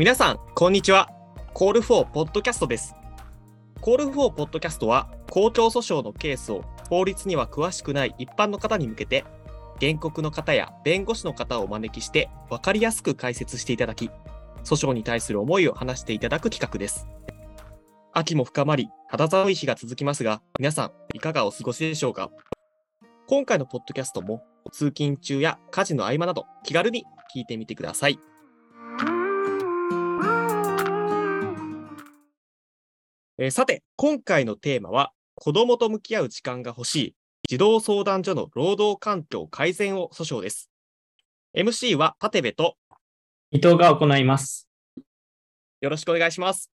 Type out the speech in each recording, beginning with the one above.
皆さん、こんにちは。コールフォーポッドキャストです。コールフォーポッドキャストは、公共訴訟のケースを法律には詳しくない一般の方に向けて、原告の方や弁護士の方をお招きして、分かりやすく解説していただき、訴訟に対する思いを話していただく企画です。秋も深まり、肌寒い日が続きますが、皆さん、いかがお過ごしでしょうか？今回のポッドキャストも、通勤中や家事の合間など、気軽に聞いてみてください。えーさて、今回のテーマは、子供と向き合う時間が欲しい、児童相談所の労働環境改善を訴訟です。MC は立部と伊藤が行います。よろしくお願いします。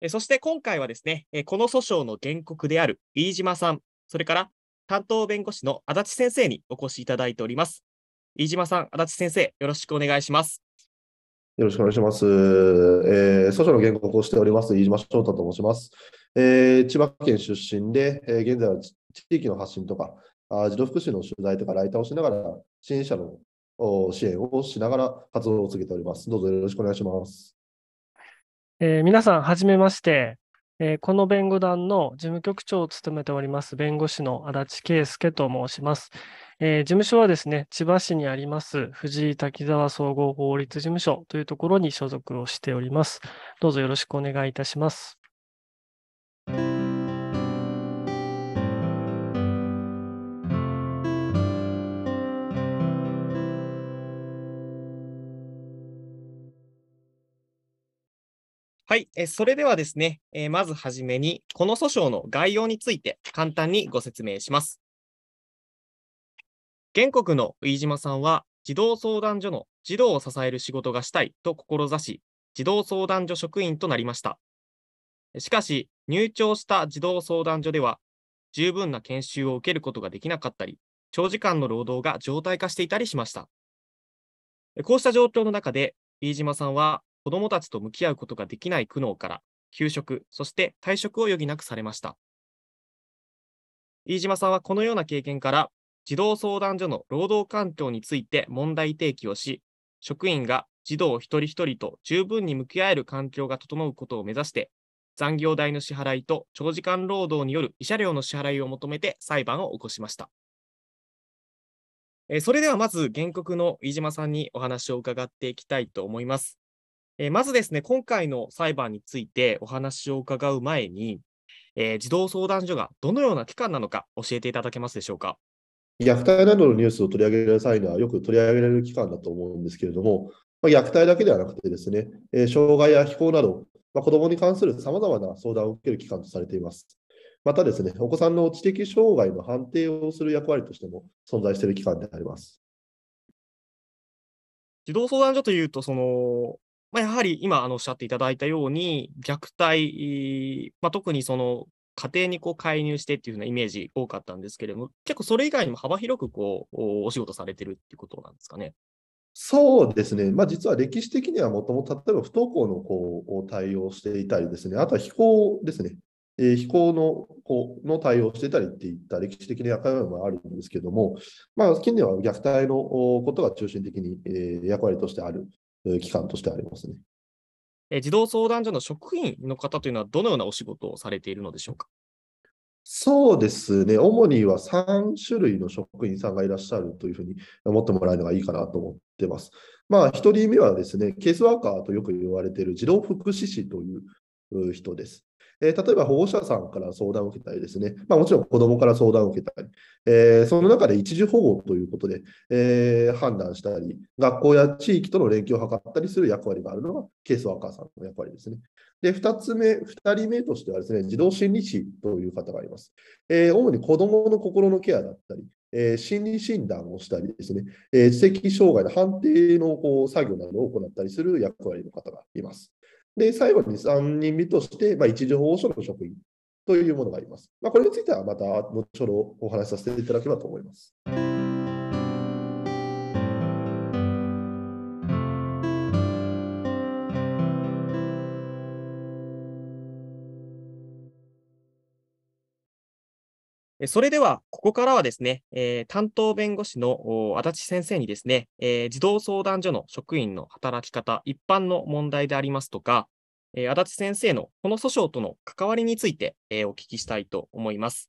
えーそして今回はですね、えーこの訴訟の原告である飯島さん、それから担当弁護士の足立先生にお越しいただいております。飯島さん、足立先生、よろしくお願いします。よろしくお願いします。えー訴訟の原告をしております、飯島翔太と申します。えー千葉県出身で、えー現在は地域の発信とか、あ児童福祉の取材とか、ライターをしながら、支援者のお支援をしながら活動を続けております。どうぞよろしくお願いします。えー皆さん、はじめまして、えーこの弁護団の事務局長を務めております、弁護士の足立圭介と申します。えー事務所はですね、千葉市にあります、藤井滝沢総合法律事務所というところに所属をしております。どうぞよろしくお願いいたします。はい、えそれではですね、えまずはじめに、この訴訟の概要について簡単にご説明します。原告の飯島さんは、児童相談所の児童を支える仕事がしたいと志し、児童相談所職員となりました。しかし、入庁した児童相談所では、十分な研修を受けることができなかったり、長時間の労働が常態化していたりしました。こうした状況の中で、飯島さんは子どもたちと向き合うことができない苦悩から、休職、そして退職を余儀なくされました。飯島さんはこのような経験から、児童相談所の労働環境について問題提起をし、職員が児童一人一人と十分に向き合える環境が整うことを目指して、残業代の支払いと長時間労働による慰謝料の支払いを求めて裁判を起こしました。それではまず原告の飯島さんにお話を伺っていきたいと思います。えーまずですね、今回の裁判についてお話を伺う前に、えー児童相談所がどのような機関なのか教えていただけますでしょうか？虐待などのニュースを取り上げる際には、よく取り上げられる機関だと思うんですけれども、まあ、虐待だけではなくてですね、えー障害や非行など、まあ、子どもに関するさまざまな相談を受ける機関とされています。またですね、お子さんの知的障害の判定をする役割としても存在している機関であります。児童相談所というと、その、まあ、やはり今あのおっしゃっていただいたように、虐待、まあ、特にその家庭にこう介入してっていうようなイメージ多かったんですけれども、結構それ以外にも幅広くこうお仕事されてるっていうことなんですかね？そうですね、まあ、実は歴史的にはもともと例えば不登校の子を対応していたりですね、あとは非行ですね、えー非行の子の対応していたりっていった歴史的な役割もあるんですけども、まあ、近年は虐待のことが中心的に、えー役割としてある。機関としてありますね。えー児童相談所の職員の方というのはどのようなお仕事をされているのでしょうか？そうですね、主には3種類の職員さんがいらっしゃるというふうに思ってもらえるのがいいかなと思ってます。まあ、1人目はですね、ケースワーカーとよく言われている児童福祉士というう人です。えー例えば保護者さんから相談を受けたりですね、まあ、もちろん子どもから相談を受けたり、えーその中で一時保護ということで、えー判断したり、学校や地域との連携を図ったりする役割があるのがケースワーカーさんの役割ですね。で、2つ目、2人目としてはですね、児童心理師という方がいます。え主に子どもの心のケアだったり、え心理診断をしたりですね、え知的障害の判定のこう作業などを行ったりする役割の方がいます。で、最後に3人目として、まあ、一時保護所の職員というものがあります。まあ、これについてはまた後ほどお話しさせていただければと思います。それでは、ここからはですね、えー、担当弁護士の足立先生にですね、えー、児童相談所の職員の働き方、一般の問題でありますとか、えー、足立先生のこの訴訟との関わりについて、えお聞きしたいと思います。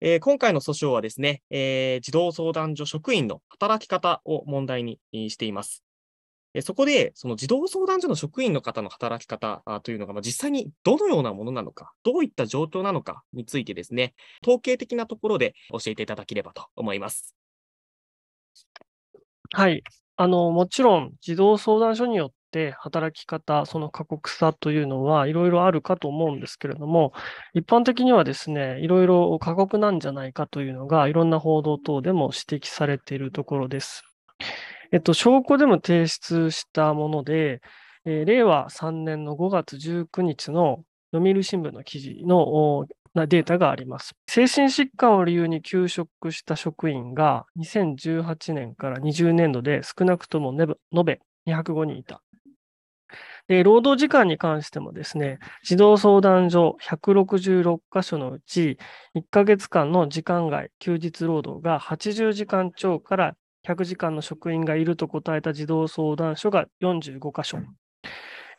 え今回の訴訟はですね、え児童相談所職員の働き方を問題にしています。そこで、その児童相談所の職員の方の働き方というのが、ま実際にどのようなものなのか、どういった状況なのかについてですね、統計的なところで教えていただければと思います。はい。あの、もちろん、児童相談所によって働き方、その過酷さというのはいろいろあるかと思うんですけれども、一般的にはですね、いろいろ過酷なんじゃないかというのが、いろんな報道等でも指摘されているところです。えっと、証拠でも提出したもので、えー、令和3年の5月19日の読売新聞の記事のデータがあります。精神疾患を理由に休職した職員が2018年から20年度で少なくとも延べ205人いた。で、労働時間に関してもですね、児童相談所166箇所のうち、1ヶ月間の時間外、休日労働が80時間超から100時間の職員がいると答えた児童相談所が45箇所。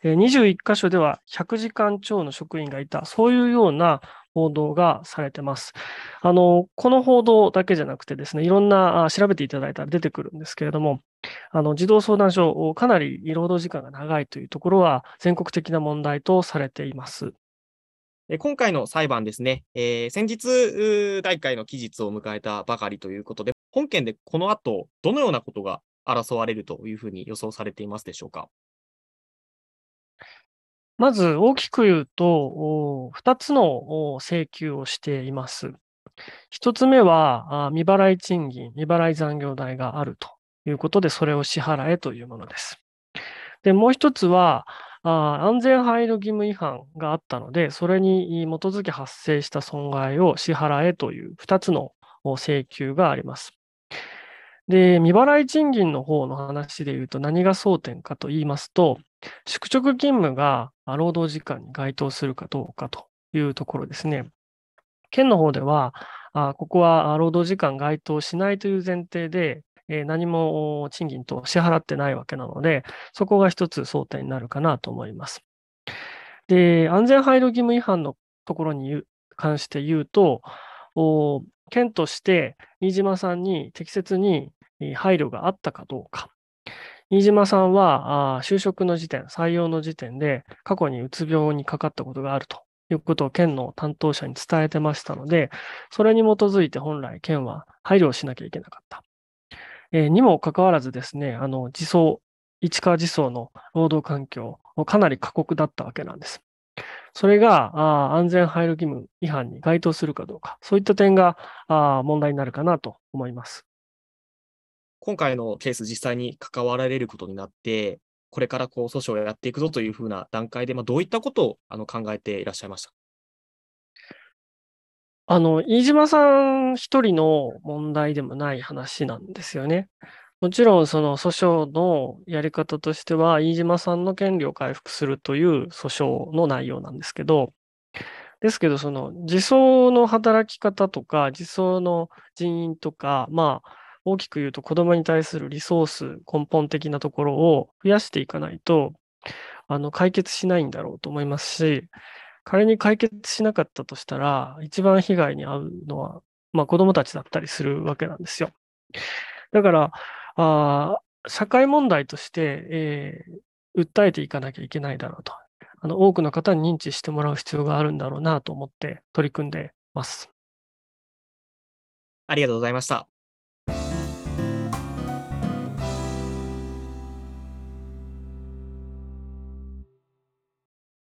21箇所では100時間超の職員がいた、そういうような報道がされてます。あの、この報道だけじゃなくてですね、いろんな調べていただいたら出てくるんですけれども、あの、児童相談所、かなり労働時間が長いというところは全国的な問題とされています。今回の裁判ですね、えー、先日、大会の期日を迎えたばかりということで、本件でこの後、どのようなことが争われるというふうに予想されていますでしょうか？まず大きく言うと、2つの請求をしています。1つ目は、未払い賃金、未払い残業代があるということで、それを支払えというものです。で、もう1つは、安全配慮義務違反があったので、それに基づき発生した損害を支払えという2つの請求があります。で、未払い賃金の方の話で言うと何が争点かと言いますと、宿直勤務が労働時間に該当するかどうかというところですね。県の方では、ここは労働時間該当しないという前提で、え何も賃金と支払ってないわけなので、そこが一つ争点になるかなと思います。で、安全配慮義務違反のところに関して言うと、県として飯島さんに適切に配慮があったかどうか。飯島さんは就職の時点、採用の時点で過去にうつ病にかかったことがあるということを県の担当者に伝えてましたので、それに基づいて本来県は配慮をしなきゃいけなかった。えー、にもかかわらずですね、あの、自走、市川自走の労働環境、かなり過酷だったわけなんです。それがあ安全配慮義務違反に該当するかどうか、そういった点があ問題になるかなと思います。今回のケース、実際に関わられることになって、これからこう訴訟をやっていくぞというふうな段階で、まあ、どういったことをあの考えていらっしゃいましたあの、飯島さん一人の問題でもない話なんですよね。もちろん、その訴訟のやり方としては、飯島さんの権利を回復するという訴訟の内容なんですけど、ですけど、その自走の働き方とか、自走の人員とか、まあ、大きく言うと子供に対するリソース、根本的なところを増やしていかないと、あの、解決しないんだろうと思いますし、仮に解決しなかったとしたら、一番被害に遭うのは、まあ、子供たちだったりするわけなんですよ。だから、あ社会問題として、えー、訴えていかなきゃいけないだろうと。あの多くの方に認知してもらう必要があるんだろうなと思って取り組んでます。ありがとうございました。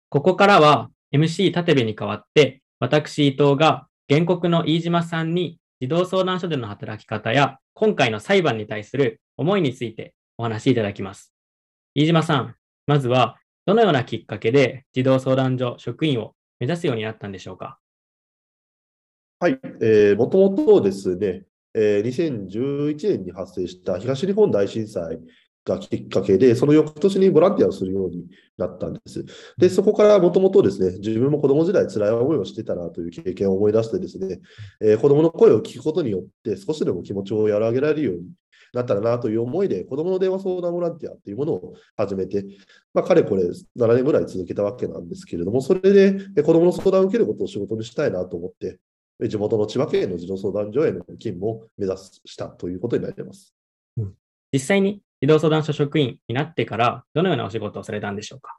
ここからは MC 立部に代わって、私伊藤が原告の飯島さんに児童相談所での働き方や今回の裁判に対する思いについてお話しいただきます。飯島さん、まずはどのようなきっかけで児童相談所職員を目指すようになったんでしょうか？はい、えー、もともとですね、えー、2011年に発生した東日本大震災がきっかけで、その翌年にボランティアをするようになったんです。で、そこからもともとですね、自分も子供時代辛い思いをしてたなという経験を思い出してですね、えー、子供の声を聞くことによって少しでも気持ちを和らげられるようになったらなという思いで、子供の電話相談ボランティアというものを始めて、まあ、かれこれ7年ぐらい続けたわけなんですけれども、それで子供の相談を受けることを仕事にしたいなと思って、地元の千葉県の児童相談所への勤務を目指したということになります。実際に児童相談所職員になってから、どのようなお仕事をされたんでしょうか？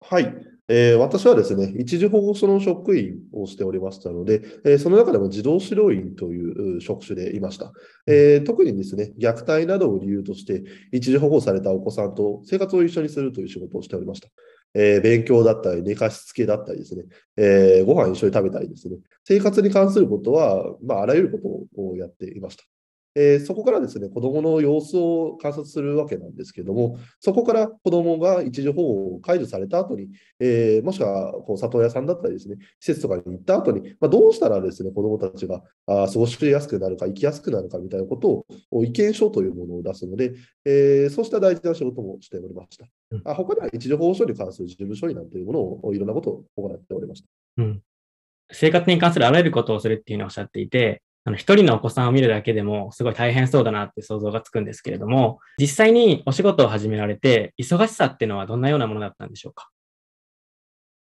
はい、えー、私はですね、一時保護所の職員をしておりましたので、えー、その中でも児童指導員という職種でいました。えー、特にですね、虐待などを理由として、一時保護されたお子さんと生活を一緒にするという仕事をしておりました。えー、勉強だったり、寝かしつけだったりですね、えー、ご飯一緒に食べたりですね、生活に関することは、まあ、あらゆることをやっていました。えー、そこからですね、子供の様子を観察するわけなんですけれども、そこから子供が一時保護を解除された後に、えー、もしくはこう里親さんだったりですね、施設とかに行った後に、まあ、どうしたらですね、子供たちがあ過ごしやすくなるか、生きやすくなるかみたいなことを意見書というものを出すので、えー、そうした大事な仕事もしておりました。うん、あ他には一時保護所に関する事務処理なんていうものをいろんなことを行っておりました。うん生活に関するあらゆることをするっていうのをおっしゃっていて、あの、一人のお子さんを見るだけでもすごい大変そうだなって想像がつくんですけれども、実際にお仕事を始められて、忙しさっていうのはどんなようなものだったんでしょうか？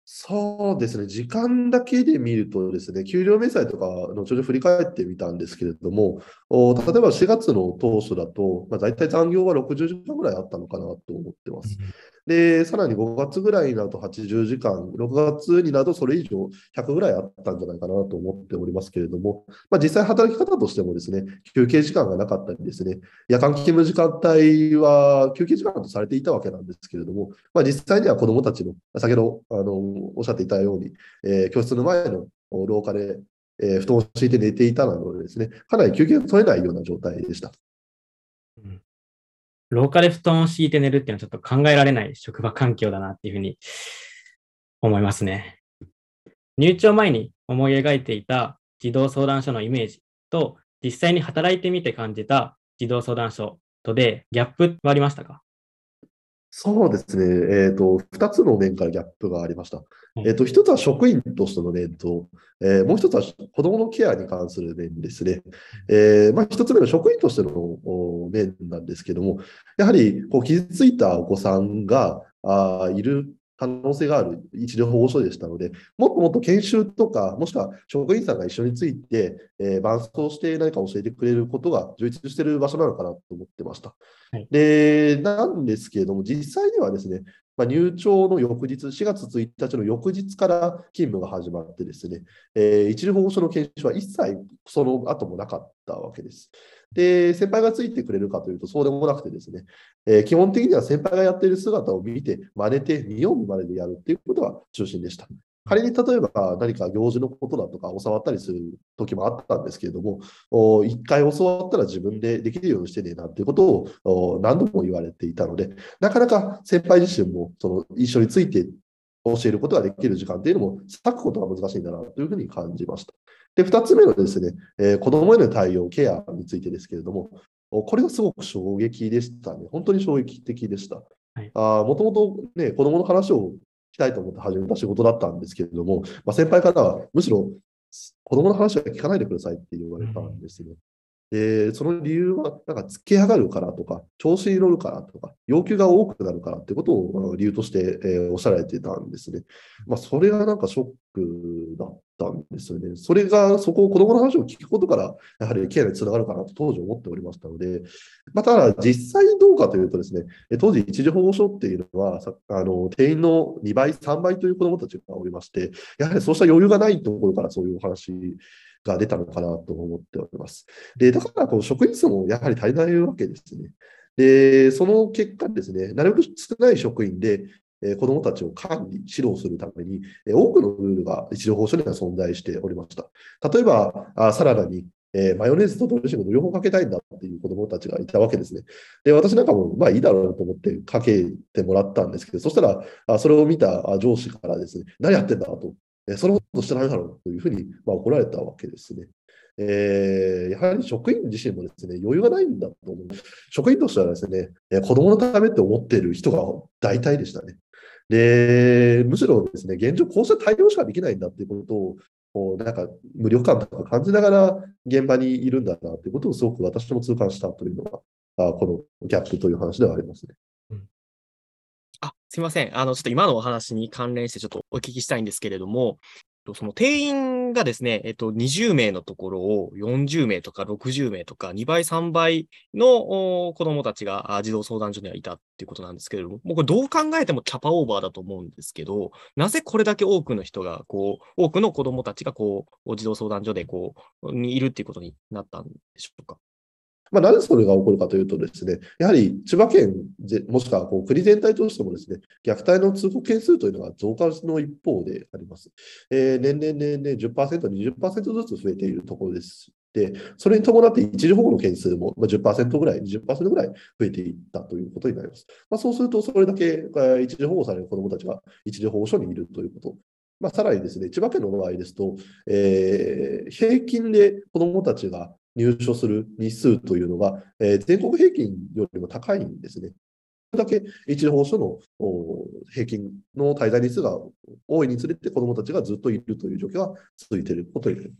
そうですね、時間だけで見るとですね、給料明細とか後ほど振り返ってみたんですけれども、お例えば4月の当初だと、まあ、大体残業は60時間ぐらいあったのかなと思ってます。で、さらに5月ぐらいになると80時間、6月になるとそれ以上100ぐらいあったんじゃないかなと思っておりますけれども、まあ、実際働き方としてもですね、休憩時間がなかったりですね、夜間勤務時間帯は休憩時間とされていたわけなんですけれども、まあ、実際には子どもたちの、先ほどあのおっしゃっていたように、えー、教室の前の廊下で、えー、布団を敷いて寝ていたのでですね、かなり休憩が取れないような状態でした。廊下で布団を敷いて寝るっていうのはちょっと考えられない職場環境だなっていうふうに思いますね。入庁前に思い描いていた児童相談所のイメージと実際に働いてみて感じた児童相談所とでギャップはありましたか？そうですね。えっ、ー、と、二つの面からギャップがありました。えっ、ー、と、一つは職員としての面と、えー、もう一つは子供のケアに関する面ですね。えまあ、一つ目の職員としての面なんですけども、やはり、こう、傷ついたお子さんがあいる可能性がある一時保護所でしたので、もっともっと研修とか、もしくは職員さんが一緒について、えー、伴走して何か教えてくれることが充実している場所なのかなと思ってました。はい、で、なんですけれども、実際にはですね、まあ、入庁の翌日、4月1日の翌日から勤務が始まってですね、えー、一時保護所の研修は一切その後もなかったわけです。で、先輩がついてくれるかというと、そうでもなくてですね、えー、基本的には先輩がやっている姿を見て、真似て、見よう見まねでやるということが中心でした。仮に例えば何か行事のことだとか教わったりする時もあったんですけれども、一回教わったら自分でできるようにしてねえなっていうことを何度も言われていたので、なかなか先輩自身もその一緒について教えることができる時間っていうのも割くことが難しいんだなというふうに感じました。で、二つ目のですね、えー、子供への対応、ケアについてですけれども、これがすごく衝撃でしたね。本当に衝撃的でした。もともとね、子供の話をきたいと思って始めた仕事だったんですけれども、まあ、先輩からはむしろ子供の話は聞かないでくださいって言われたんですね。で、その理由は、なんか、つけ上がるからとか、調子に乗るからとか、要求が多くなるからってことを理由として、えー、おっしゃられてたんですね。まあ、それがなんかショックだったんですよね。それが、そこを子供の話を聞くことから、やはりケアにつながるかなと当時思っておりましたので、まあ、ただ、実際どうかというとですね、当時一時保護所っていうのは、あの定員の2倍、3倍という子供たちがおりまして、やはりそうした余裕がないところからそういうお話が出たのかなと思っております。で、だからこの職員数もやはり足りないわけですね。で、その結果ですね、なるべく少ない職員で、え子どもたちを管理、指導するために、え多くのルールが一時保護所には存在しておりました。例えば、あサラダに、えー、マヨネーズとドレッシングの両方かけたいんだっていう子どもたちがいたわけですね。で、私なんかも、まあいいだろうと思ってかけてもらったんですけど、そしたら、あそれを見た上司からですね、何やってんだとえそのことしてないだろうというふうに、まあ、怒られたわけですね。えー、やはり職員自身もですね、余裕がないんだと思う。職員としてはですね、え子供のためって思っている人が大体でしたね。で、むしろですね、現状こうした対応しかできないんだっていうことを、こうなんか無力感とか感じながら現場にいるんだなということをすごく私も痛感したというのが、あこのギャップという話ではありますね。すみません。あの、ちょっと今のお話に関連してちょっとお聞きしたいんですけれども、その定員がですね、えっと、20名のところを40名とか60名とか2倍、3倍の子供たちが児童相談所にはいたっていうことなんですけれども、もうこれどう考えてもキャパオーバーだと思うんですけど、なぜこれだけ多くの人が、こう、多くの子供たちが、こう、児童相談所で、こう、にいるっていうことになったんでしょうか？まあ、なぜそれが起こるかというとですね、やはり千葉県、もしくはこう国全体としてもですね、虐待の通報件数というのが増加の一方であります。えー、年々年々10%、20%ずつ増えているところです。で、それに伴って一時保護の件数も10%ぐらい、20%ぐらい増えていったということになります。まあ、そうすると、それだけ一時保護される子どもたちが一時保護所にいるということ。まあ、さらにですね、千葉県の場合ですと、えー、平均で子どもたちが入所する日数というのが、えー、全国平均よりも高いんですね。それだけ一時保護所の平均の滞在日数が多いにつれて子どもたちがずっといるという状況が続いていることになります。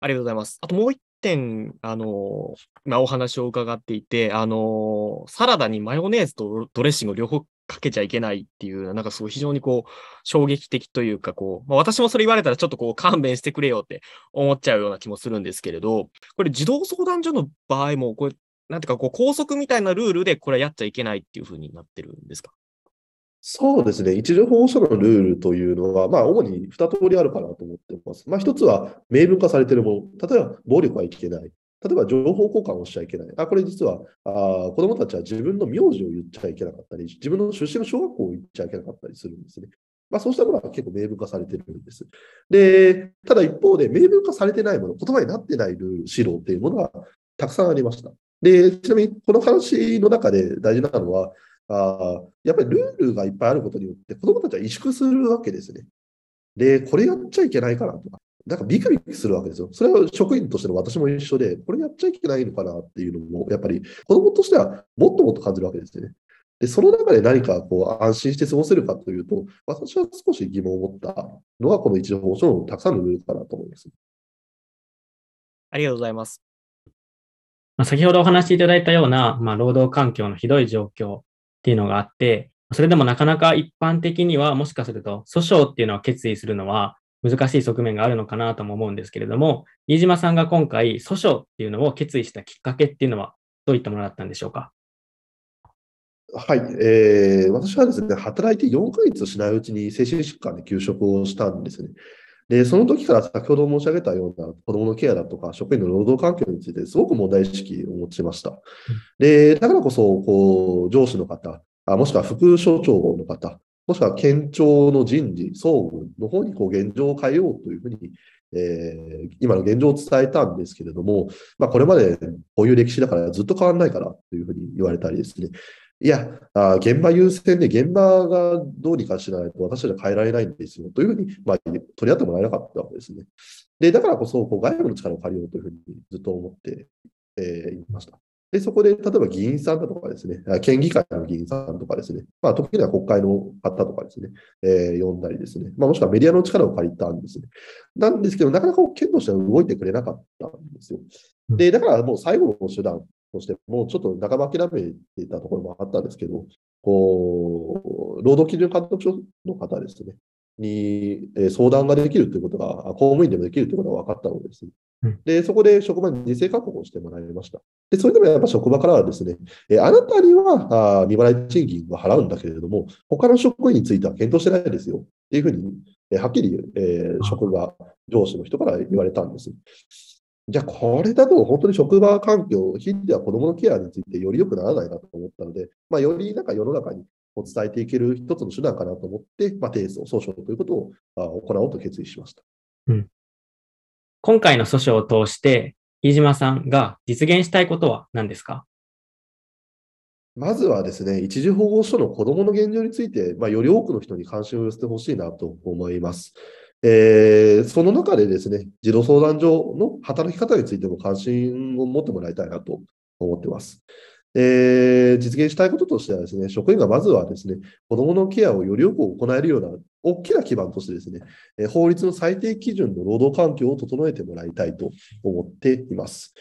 ありがとうございます。あともう一点、あの、まあ、お話を伺っていて、あの、サラダにマヨネーズとドレッシングを両方かけちゃいけないっていう、なんかすごい非常にこう、衝撃的というか、こう、まあ、私もそれ言われたらちょっとこう、勘弁してくれよって思っちゃうような気もするんですけれど、これ児童相談所の場合も、これ、なんていうか、こう、校則みたいなルールでこれはやっちゃいけないっていうふうになってるんですか？そうですね。一時保護所のルールというのは、まあ、主に2通りあるかなと思ってます。まあ、1つは明文化されているもの。例えば、暴力はいけない。例えば情報交換をしちゃいけない。あ、これ実はあ子供たちは自分の名字を言っちゃいけなかったり、自分の出身の小学校を言っちゃいけなかったりするんですね。まあ、そうしたものは結構明文化されてるんです。で、ただ一方で明文化されてないもの、言葉になってないルール、指導っていうものがたくさんありました。で、ちなみにこの話の中で大事なのは、あやっぱりルールがいっぱいあることによって子供たちは萎縮するわけですね。で、これやっちゃいけないからとか、なんかビクビクするわけですよ。それは職員としての私も一緒で、これやっちゃいけないのかなっていうのも、やっぱり子供としてはもっともっと感じるわけですよね。で、その中で何かこう安心して過ごせるかというと、私は少し疑問を持ったのが、この一時保護所のたくさんのルールかなと思います。ありがとうございます。先ほどお話しいただいたような、まあ、労働環境のひどい状況っていうのがあって、それでもなかなか一般的にはもしかすると訴訟っていうのは決意するのは難しい側面があるのかなとも思うんですけれども、飯島さんが今回訴訟っていうのを決意したきっかけっていうのはどういったものだったんでしょうか？はい、えー、私はですね、働いて4ヶ月しないうちに精神疾患で休職をしたんですね。で、その時から先ほど申し上げたような子どものケアだとか、職員の労働環境についてすごく問題意識を持ちました。で、だからこそ、こう、上司の方、あもしくは副所長の方、もしくは県庁の人事、総務の方にこう現状を変えようというふうに、えー、今の現状を伝えたんですけれども、まあ、これまでこういう歴史だからずっと変わらないからというふうに言われたりですね、いや、あ現場優先で現場がどうにかしないと私たちは変えられないんですよというふうに、まあ、取り合ってもらえなかったわけですね。で、だからこそこう外部の力を借りようというふうにずっと思って、えー、いました。で、そこで、例えば議員さんだとかですね、県議会の議員さんとかですね、まあ、時には国会の方とかですね、えー、呼んだりですね、まあ、もしくはメディアの力を借りたんですね。なんですけど、なかなか県としては動いてくれなかったんですよ。で、だからもう最後の手段として、もうちょっと半ば諦めていたところもあったんですけど、こう、労働基準監督署の方ですね、に相談ができるということが、公務員でもできるということが分かったのです、ね。で、そこで職場に自制確保をしてもらいました。で、それでもやっぱ職場からはですね、えあなたにはあ未払い賃金は払うんだけれども、他の職員については検討してないですよっていうふうに、えはっきり、えー、職場、上司の人から言われたんです。じゃあ、これだと本当に職場環境、ひいては子どものケアについてより良くならないなと思ったので、まあ、よりなんか世の中に伝えていける一つの手段かなと思って、まあ、提訴、訴訟ということを行おうと決意しました。うん今回の訴訟を通して、飯島さんが実現したいことは何ですか？まずはですね、一時保護所の子どもの現状について、まあ、より多くの人に関心を寄せてほしいなと思います。えー、その中でですね、児童相談所の働き方についても関心を持ってもらいたいなと思っています。えー、実現したいこととしてはですね、職員がまずはですね、子どものケアをよりよく行えるような大きな基盤としてですね、法律の最低基準の労働環境を整えてもらいたいと思っています。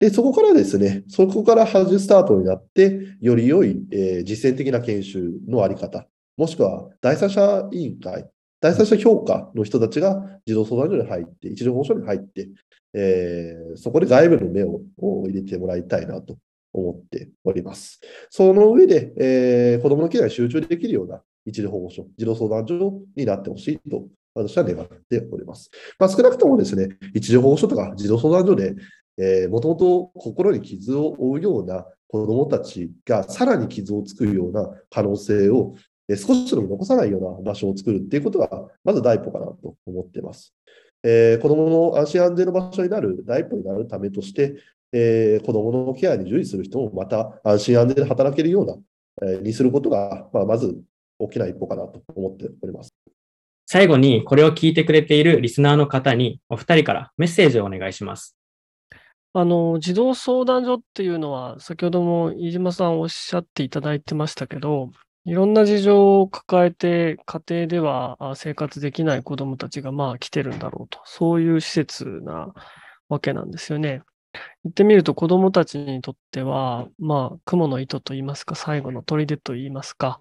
で、そこからですね、そこから始スタートになって、より良い、えー、実践的な研修のあり方、もしくは第三者委員会、第三者評価の人たちが児童相談所に入って、一時保護所に入って、えー、そこで外部の目を入れてもらいたいなと思っております。その上で、えー、子どものケアに集中できるような一時保護所、児童相談所になってほしいと私は願っております。まあ、少なくともですね、一時保護所とか児童相談所で、えー、もともと心に傷を負うような子どもたちがさらに傷を作るような可能性を、少しでも残さないような場所を作るっていうことが、まず第一歩かなと思っています。えー、子どもの安心安全の場所になる第一歩になるためとして、えー、子どものケアに従事する人もまた安心安全で働けるような、えー、にすることが、まあ、まず大きな一歩かなと思っております。最後にこれを聞いてくれているリスナーの方にお二人からメッセージをお願いします。あの、児童相談所っていうのは、先ほども飯島さんおっしゃっていただいてましたけど、いろんな事情を抱えて、家庭では生活できない子どもたちがまあ来てるんだろうと、そういう施設なわけなんですよね。言ってみると子どもたちにとっては、まあ、雲の糸といいますか、最後の砦といいますか、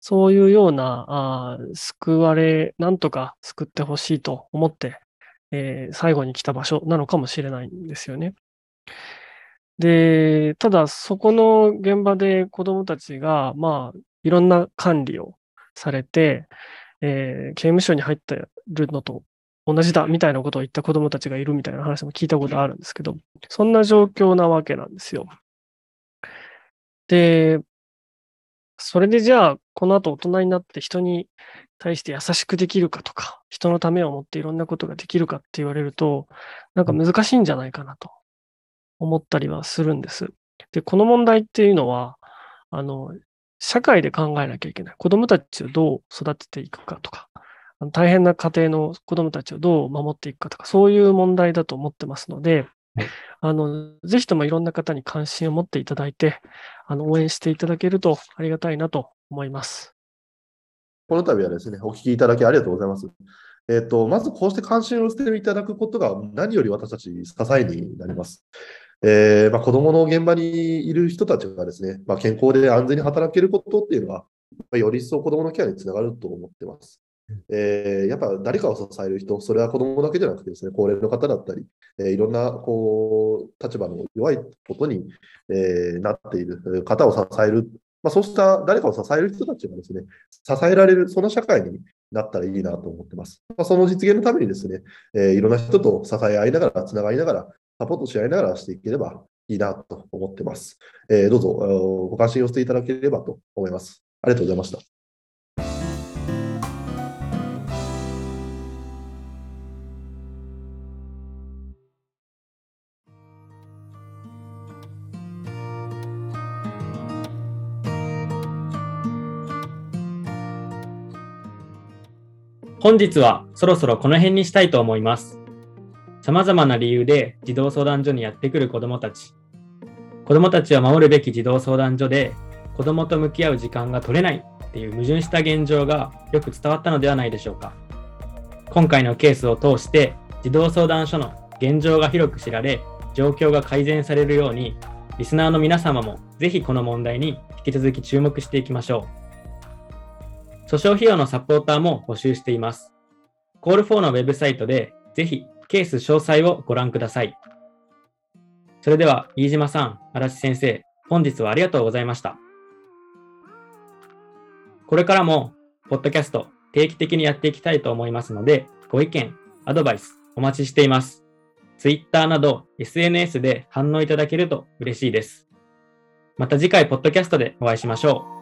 そういうような、あ救われ、なんとか救ってほしいと思って、えー、最後に来た場所なのかもしれないんですよね。で、ただそこの現場で子どもたちが、まあ、いろんな管理をされて、えー、刑務所に入ってるのと同じだみたいなことを言った子供たちがいるみたいな話も聞いたことあるんですけど、そんな状況なわけなんですよ。で、それでじゃあ、この後大人になって人に対して優しくできるかとか、人のためを思っていろんなことができるかって言われると、なんか難しいんじゃないかなと思ったりはするんです。で、この問題っていうのは、あの、社会で考えなきゃいけない。子供たちをどう育てていくかとか、大変な家庭の子供たちをどう守っていくかとか、そういう問題だと思ってますので、あの、ぜひともいろんな方に関心を持っていただいて、あの、応援していただけるとありがたいなと思います。この度はですね、お聞きいただきありがとうございます。えっ、ー、と、まずこうして関心を捨てていただくことが何より私たち支えになります。えーまあ、子供の現場にいる人たちがですね、まあ、健康で安全に働けることっていうのは、より一層子供のケアにつながると思ってます。えー、やっぱ誰かを支える人、それは子供だけじゃなくてですね、高齢の方だったり、えー、いろんなこう立場の弱いことに、えー、なっている方を支える、まあ、そうした誰かを支える人たちがですね、支えられる、その社会になったらいいなと思ってます。まあ、その実現のためにですね、えいろんな人と支え合いながら、つながりながら、サポートし合いながらしていければいいなと思ってます。えどうぞご関心をしていただければと思います。ありがとうございました。本日はそろそろこの辺にしたいと思います。様々な理由で児童相談所にやってくる子どもたち。子どもたちを守るべき児童相談所で子どもと向き合う時間が取れないっていう矛盾した現状がよく伝わったのではないでしょうか。今回のケースを通して児童相談所の現状が広く知られ、状況が改善されるように、リスナーの皆様もぜひこの問題に引き続き注目していきましょう。訴訟費用のサポーターも募集しています。コール4のウェブサイトでぜひケース詳細をご覧ください。それでは、飯島さん、荒地先生、本日はありがとうございました。これからも、ポッドキャスト定期的にやっていきたいと思いますので、ご意見、アドバイスお待ちしています。Twitter など SNS で反応いただけると嬉しいです。また次回、ポッドキャストでお会いしましょう。